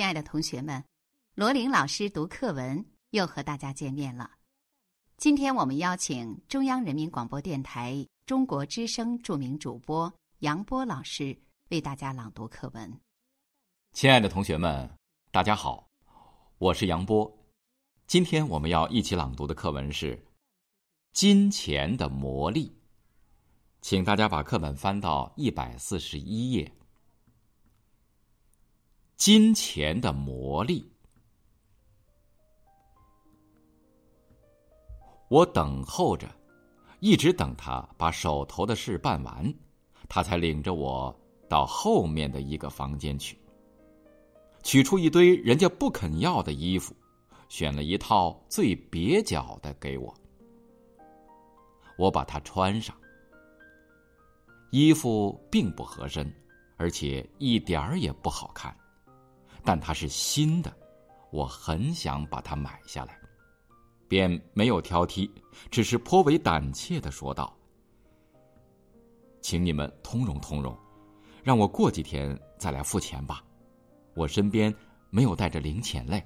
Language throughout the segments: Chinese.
亲爱的同学们，罗琳老师读课文又和大家见面了。今天我们邀请中央人民广播电台中国之声著名主播杨波老师为大家朗读课文。亲爱的同学们，大家好，我是杨波。今天我们要一起朗读的课文是《金钱的魔力》，请大家把课本翻到一百四十一页。金钱的魔力。我等候着，一直等他把手头的事办完，他才领着我到后面的一个房间去，取出一堆人家不肯要的衣服，选了一套最蹩脚的给我。我把它穿上，衣服并不合身，而且一点儿也不好看。但它是新的，我很想把它买下来，便没有挑剔，只是颇为胆怯的说道：“请你们通融通融，让我过几天再来付钱吧，我身边没有带着零钱嘞。”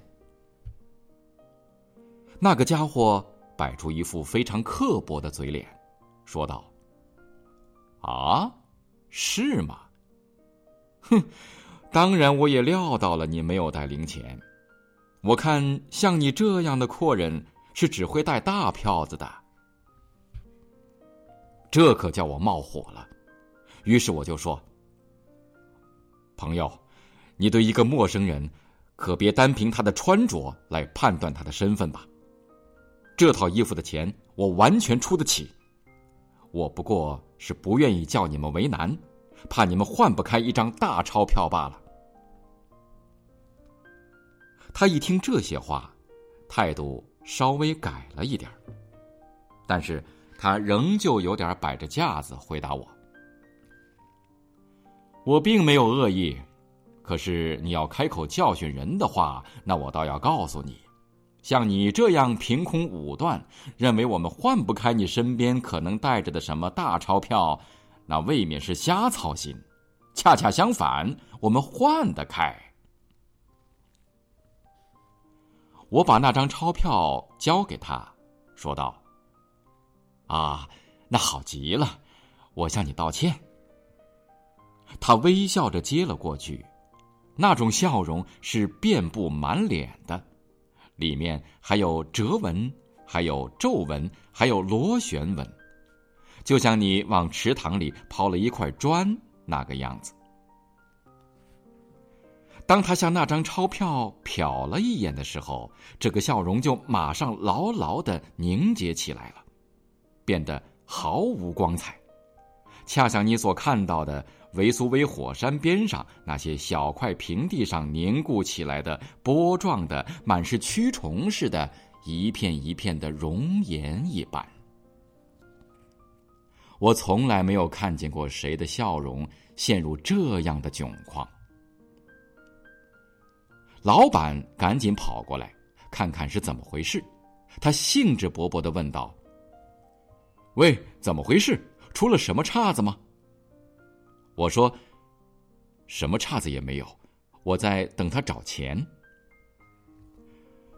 那个家伙摆出一副非常刻薄的嘴脸，说道：“啊，是吗？哼！”当然，我也料到了你没有带零钱。我看像你这样的阔人是只会带大票子的，这可叫我冒火了。于是我就说：“朋友，你对一个陌生人，可别单凭他的穿着来判断他的身份吧。这套衣服的钱我完全出得起，我不过是不愿意叫你们为难，怕你们换不开一张大钞票罢了。”他一听这些话，态度稍微改了一点但是他仍旧有点摆着架子回答我：“我并没有恶意，可是你要开口教训人的话，那我倒要告诉你，像你这样凭空武断，认为我们换不开你身边可能带着的什么大钞票，那未免是瞎操心。恰恰相反，我们换得开。”我把那张钞票交给他，说道：“啊，那好极了，我向你道歉。”他微笑着接了过去，那种笑容是遍布满脸的，里面还有折纹，还有皱纹，还有螺旋纹，就像你往池塘里抛了一块砖那个样子。当他向那张钞票瞟了一眼的时候，这个笑容就马上牢牢的凝结起来了，变得毫无光彩，恰像你所看到的维苏威火山边上那些小块平地上凝固起来的波状的、满是蛆虫似的，一片一片的熔岩一般。我从来没有看见过谁的笑容陷入这样的窘况。老板赶紧跑过来，看看是怎么回事。他兴致勃勃的问道：“喂，怎么回事？出了什么岔子吗？”我说：“什么岔子也没有，我在等他找钱。”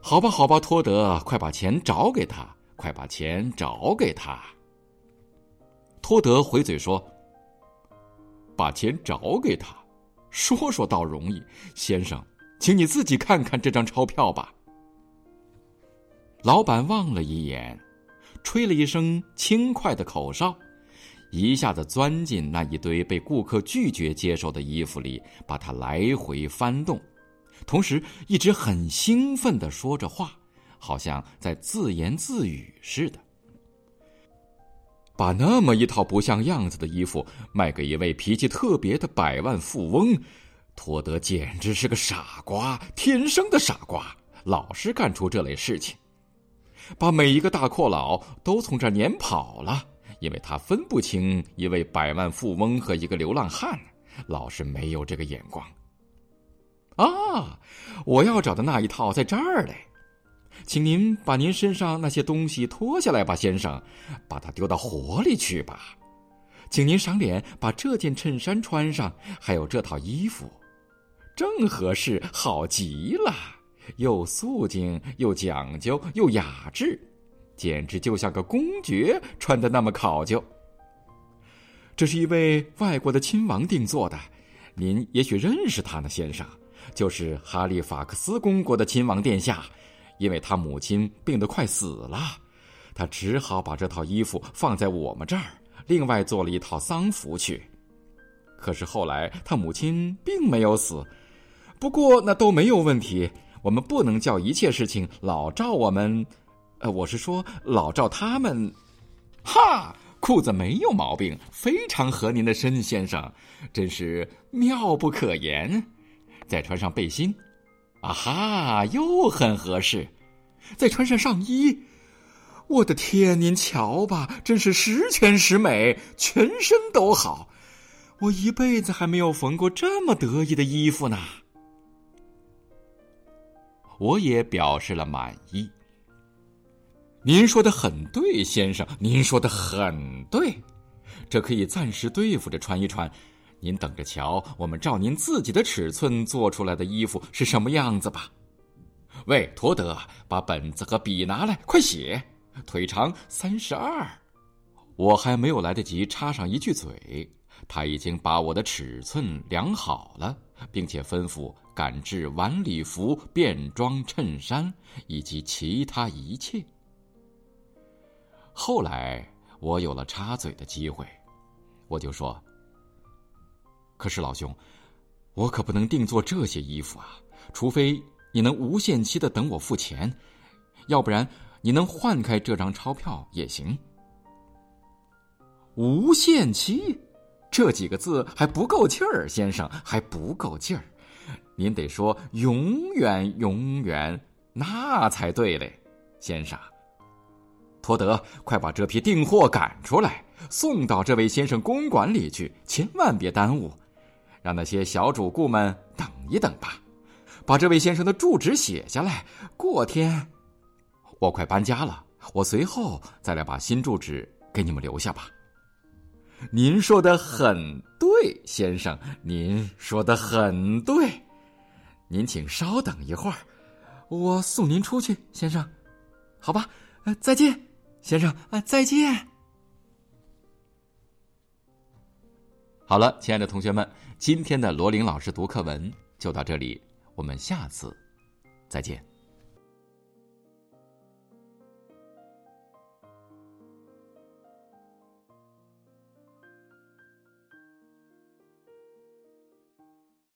好吧，好吧，托德，快把钱找给他，快把钱找给他。托德回嘴说：“把钱找给他，说说倒容易，先生。”请你自己看看这张钞票吧。老板望了一眼，吹了一声轻快的口哨，一下子钻进那一堆被顾客拒绝接受的衣服里，把它来回翻动，同时一直很兴奋的说着话，好像在自言自语似的。把那么一套不像样子的衣服卖给一位脾气特别的百万富翁。托德简直是个傻瓜，天生的傻瓜，老是干出这类事情，把每一个大阔佬都从这儿撵跑了，因为他分不清一位百万富翁和一个流浪汉，老是没有这个眼光。啊，我要找的那一套在这儿嘞，请您把您身上那些东西脱下来吧，先生，把它丢到火里去吧，请您赏脸把这件衬衫穿上，还有这套衣服。正合适，好极了，又素净又讲究又雅致，简直就像个公爵穿的那么考究。这是一位外国的亲王定做的，您也许认识他呢，先生，就是哈利法克斯公国的亲王殿下，因为他母亲病得快死了，他只好把这套衣服放在我们这儿，另外做了一套丧服去。可是后来他母亲并没有死，不过那都没有问题。我们不能叫一切事情老照我们，呃，我是说老照他们。哈，裤子没有毛病，非常合您的身，先生，真是妙不可言。再穿上背心，啊哈，又很合适。再穿上上衣，我的天，您瞧吧，真是十全十美，全身都好。我一辈子还没有缝过这么得意的衣服呢。我也表示了满意。您说的很对，先生，您说的很对，这可以暂时对付着穿一穿。您等着瞧，我们照您自己的尺寸做出来的衣服是什么样子吧。喂，托德，把本子和笔拿来，快写。腿长三十二。我还没有来得及插上一句嘴。他已经把我的尺寸量好了，并且吩咐赶制晚礼服、便装衬衫以及其他一切。后来我有了插嘴的机会，我就说：“可是老兄，我可不能定做这些衣服啊，除非你能无限期的等我付钱，要不然你能换开这张钞票也行。”无限期。这几个字还不够劲儿，先生还不够劲儿，您得说永远永远，那才对嘞，先生。托德，快把这批订货赶出来，送到这位先生公馆里去，千万别耽误，让那些小主顾们等一等吧。把这位先生的住址写下来，过天我快搬家了，我随后再来把新住址给你们留下吧。您说的很对，先生，您说的很对。您请稍等一会儿，我送您出去，先生，好吧？呃，再见，先生，呃，再见。好了，亲爱的同学们，今天的罗琳老师读课文就到这里，我们下次再见。